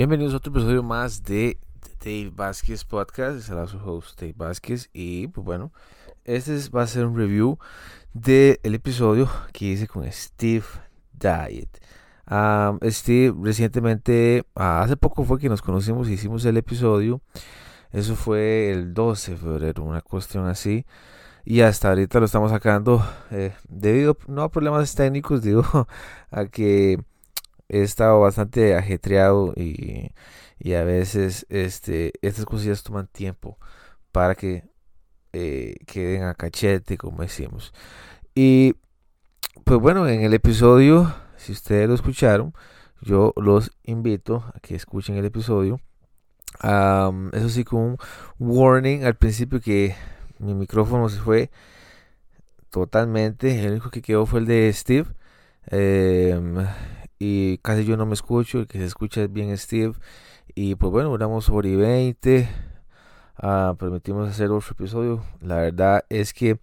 Bienvenidos a otro episodio más de Dave Vázquez Podcast. El su host Dave Vázquez. Y pues bueno, este va a ser un review del episodio que hice con Steve Diet. Steve recientemente, ah, hace poco fue que nos conocimos y hicimos el episodio. Eso fue el 12 de febrero, una cuestión así. Y hasta ahorita lo estamos sacando eh, debido no a problemas técnicos, digo, a que he estado bastante ajetreado y, a veces este, estas cosillas toman tiempo para que eh, queden a cachete, como decimos. Y pues bueno, en el episodio, si ustedes lo escucharon, yo los invito a que escuchen el episodio. eso sí, con un warning al principio que mi micrófono se fue totalmente. El único que quedó fue el de Steve. Em, y casi yo no me escucho, el que se escucha es bien Steve. Y pues bueno, duramos sobre 20. Ah, permitimos hacer otro episodio. La verdad es que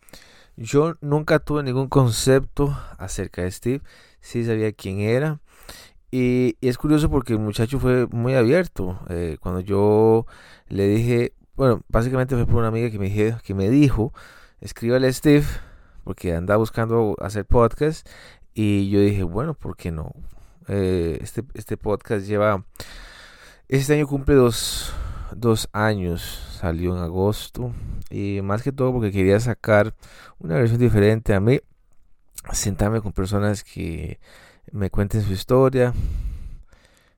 yo nunca tuve ningún concepto acerca de Steve. Sí sabía quién era. Y, es curioso porque el muchacho fue muy abierto. Eh, cuando yo le dije, bueno, básicamente fue por una amiga que me, dije, que me dijo, escríbale a Steve, porque anda buscando hacer podcast. Y yo dije, bueno, ¿por qué no? Eh, este, este podcast lleva, este año cumple dos, dos años, salió en agosto y más que todo porque quería sacar una versión diferente a mí, sentarme con personas que me cuenten su historia,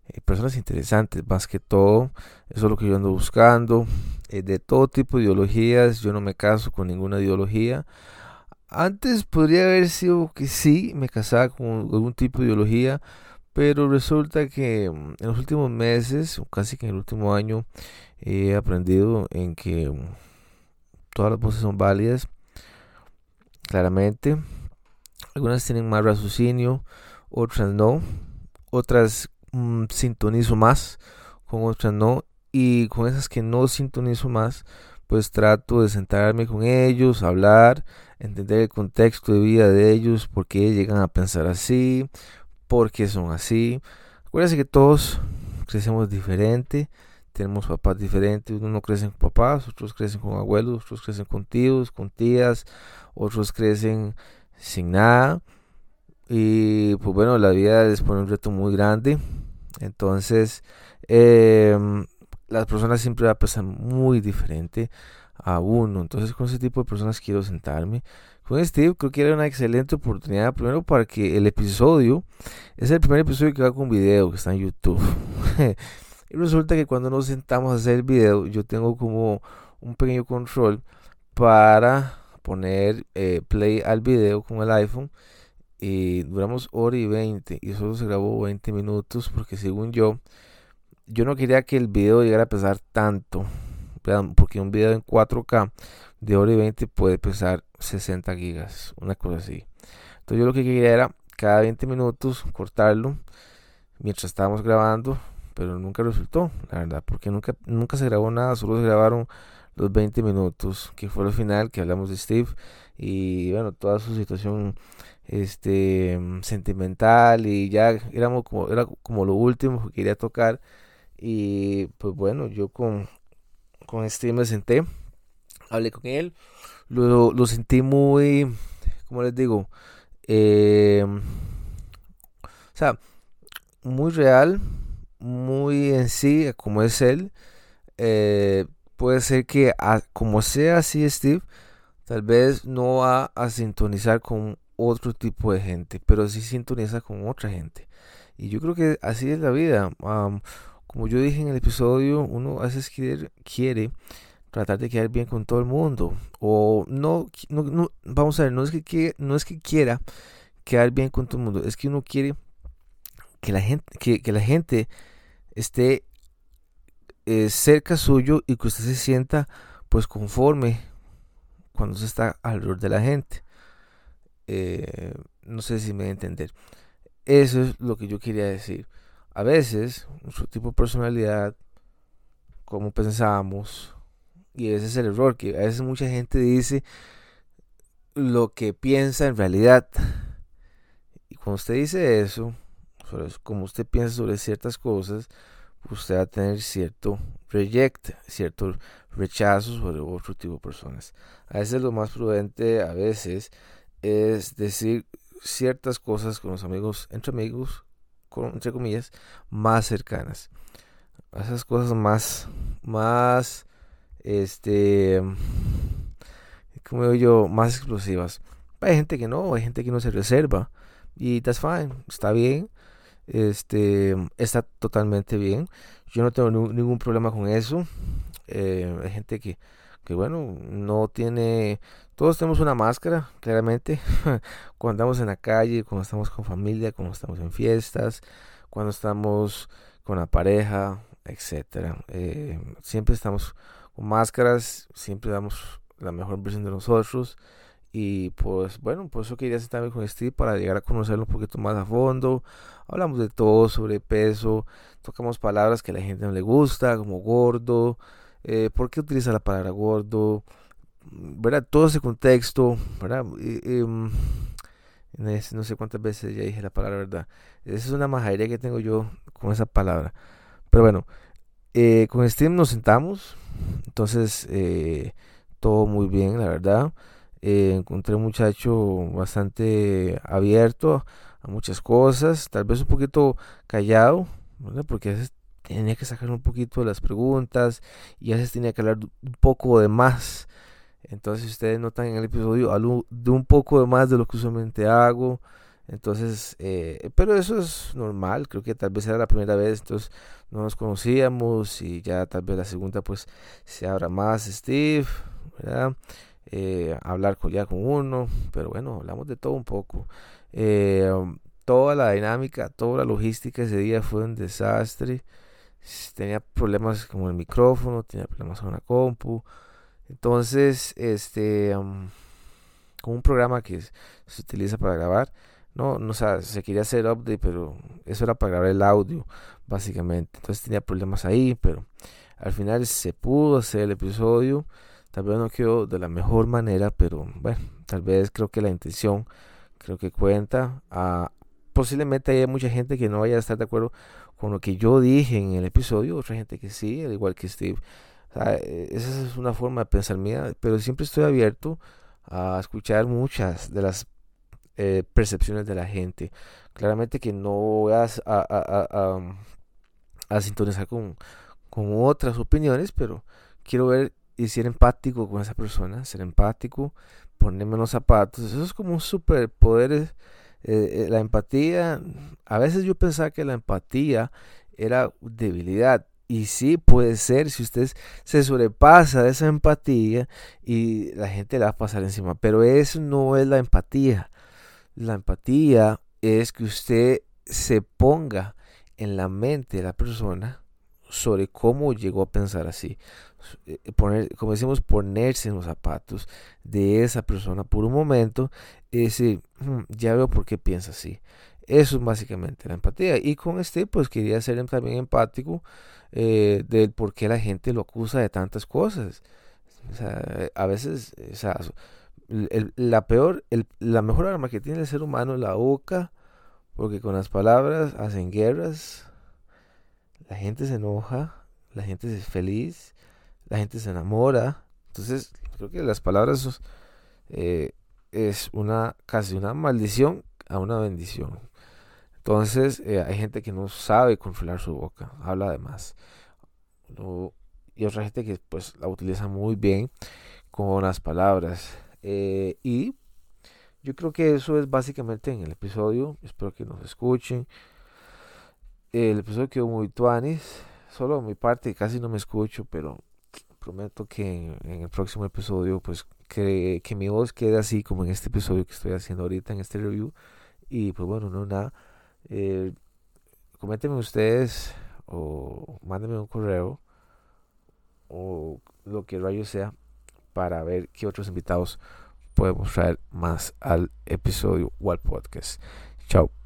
eh, personas interesantes más que todo, eso es lo que yo ando buscando, eh, de todo tipo de ideologías, yo no me caso con ninguna ideología, antes podría haber sido que sí, me casaba con algún tipo de ideología, pero resulta que mm, en los últimos meses, casi que en el último año, he aprendido en que mm, todas las voces son válidas. Claramente. Algunas tienen más raciocinio, otras no. Otras mm, sintonizo más, con otras no. Y con esas que no sintonizo más, pues trato de sentarme con ellos, hablar, entender el contexto de vida de ellos, por qué llegan a pensar así, porque son así. Acuérdense que todos crecemos diferente, tenemos papás diferentes, unos crecen con papás, otros crecen con abuelos, otros crecen con tíos, con tías, otros crecen sin nada. Y pues bueno, la vida les pone un reto muy grande. Entonces, em, las personas siempre van a pensar muy diferente a uno. Entonces, con ese tipo de personas quiero sentarme con Steve creo que era una excelente oportunidad, primero para que el episodio, es el primer episodio que va con video, que está en YouTube. y resulta que cuando nos sentamos a hacer el video, yo tengo como un pequeño control para poner eh, play al video con el iPhone y duramos hora y 20 y solo se grabó 20 minutos porque según yo yo no quería que el video llegara a pesar tanto porque un video en 4K de hora y 20 puede pesar 60 gigas, una cosa así. Entonces yo lo que quería era cada 20 minutos cortarlo mientras estábamos grabando, pero nunca resultó, la verdad, porque nunca, nunca se grabó nada, solo se grabaron los 20 minutos, que fue el final, que hablamos de Steve y bueno, toda su situación este sentimental y ya éramos como era como lo último que quería tocar y pues bueno, yo con con Steve me senté hablé con él, lo, lo sentí muy, como les digo, eh, o sea, muy real, muy en sí, como es él. Eh, puede ser que como sea así Steve, tal vez no va a sintonizar con otro tipo de gente, pero sí sintoniza con otra gente. Y yo creo que así es la vida. como yo dije en el episodio, uno a veces quiere tratar de quedar bien con todo el mundo. O no, no, vamos a ver, no es que, no es que quiera quedar bien con todo el mundo, es que uno quiere que la gente, que, la gente esté eh, cerca suyo y que usted se sienta pues conforme cuando se está alrededor de la gente. Eh, no sé si me voy a entender. Eso es lo que yo quería decir. A veces, nuestro tipo de personalidad, como pensamos, y ese es el error, que a veces mucha gente dice lo que piensa en realidad. Y cuando usted dice eso, como usted piensa sobre ciertas cosas, usted va a tener cierto reject, cierto rechazo sobre otro tipo de personas. A veces lo más prudente a veces es decir ciertas cosas con los amigos, entre amigos, entre comillas, más cercanas. Esas cosas más, más, este, como digo yo, más explosivas. Hay gente que no, hay gente que no se reserva. Y that's fine, está bien. Este, está totalmente bien. Yo no tengo ningún problema con eso. Eh, hay gente que, que, bueno, no tiene... Todos tenemos una máscara, claramente. cuando andamos en la calle, cuando estamos con familia, cuando estamos en fiestas, cuando estamos con la pareja, etcétera. Eh, siempre estamos máscaras, siempre damos la mejor versión de nosotros. Y pues bueno, por eso quería sentarme con Steve para llegar a conocerlo un poquito más a fondo. Hablamos de todo, sobre peso, tocamos palabras que a la gente no le gusta, como gordo, eh, por qué utiliza la palabra gordo, ¿verdad? Todo ese contexto, ¿verdad? Mm, no sé cuántas veces ya dije la palabra verdad. Esa es una majadería que tengo yo con esa palabra. Pero bueno, eh, con Steve nos sentamos, entonces eh, todo muy bien, la verdad. Eh, encontré un muchacho bastante abierto a muchas cosas, tal vez un poquito callado, porque a veces tenía que sacar un poquito de las preguntas y a veces tenía que hablar un poco de más. Entonces, ustedes notan en el episodio, hablo de un poco de más de lo que usualmente hago. Entonces, eh, pero eso es normal, creo que tal vez era la primera vez, entonces no nos conocíamos y ya tal vez la segunda pues se abra más Steve, ¿verdad? Eh, hablar con, ya con uno, pero bueno, hablamos de todo un poco. Eh, toda la dinámica, toda la logística ese día fue un desastre. Tenía problemas con el micrófono, tenía problemas con la compu. Entonces, este, con un programa que se utiliza para grabar, no, no o se quería hacer update, pero eso era para grabar el audio, básicamente. Entonces tenía problemas ahí, pero al final se pudo hacer el episodio. Tal vez no quedó de la mejor manera, pero bueno, tal vez creo que la intención creo que cuenta. Ah, posiblemente haya mucha gente que no vaya a estar de acuerdo con lo que yo dije en el episodio, otra gente que sí, al igual que Steve. E, esa es una forma de pensar mía, pero siempre estoy abierto a escuchar muchas de las eh, percepciones de la gente. Claramente que no voy a, a, sintonizar con, con otras opiniones, pero quiero ver y ser empático con esa persona, ser empático, ponerme los zapatos. Eso es como un superpoder. Eh, eh, la empatía, a veces yo pensaba que la empatía era debilidad. Y sí puede ser si usted se sobrepasa de esa empatía y la gente la va a pasar encima. Pero eso no es la empatía. La empatía es que usted se ponga en la mente de la persona sobre cómo llegó a pensar así. Eh, poner, como decimos, ponerse en los zapatos de esa persona por un momento y decir, hmm, ya veo por qué piensa así. Eso es básicamente la empatía. Y con este, pues quería ser también empático eh, del por qué la gente lo acusa de tantas cosas. A veces, o sea, la peor, la mejor arma que tiene el ser humano es la boca, porque con las palabras hacen guerras, la gente se enoja, la gente es feliz, la gente se enamora. Entonces, creo que las palabras eh, es una casi una maldición a una bendición. Entonces, eh, hay gente que no sabe controlar su boca, habla de más. y otra gente que pues la utiliza muy bien con las palabras. Eh, y yo creo que eso es básicamente en el episodio. Espero que nos escuchen. El episodio quedó muy tuanis. Solo mi parte casi no me escucho, pero prometo que en, el próximo episodio, pues que, que, mi voz quede así como en este episodio que estoy haciendo ahorita en este review. Y pues bueno, no nada. Eh, coméntenme ustedes o mándenme un correo o lo que rayo sea para ver qué otros invitados podemos traer más al episodio o al podcast. Chao.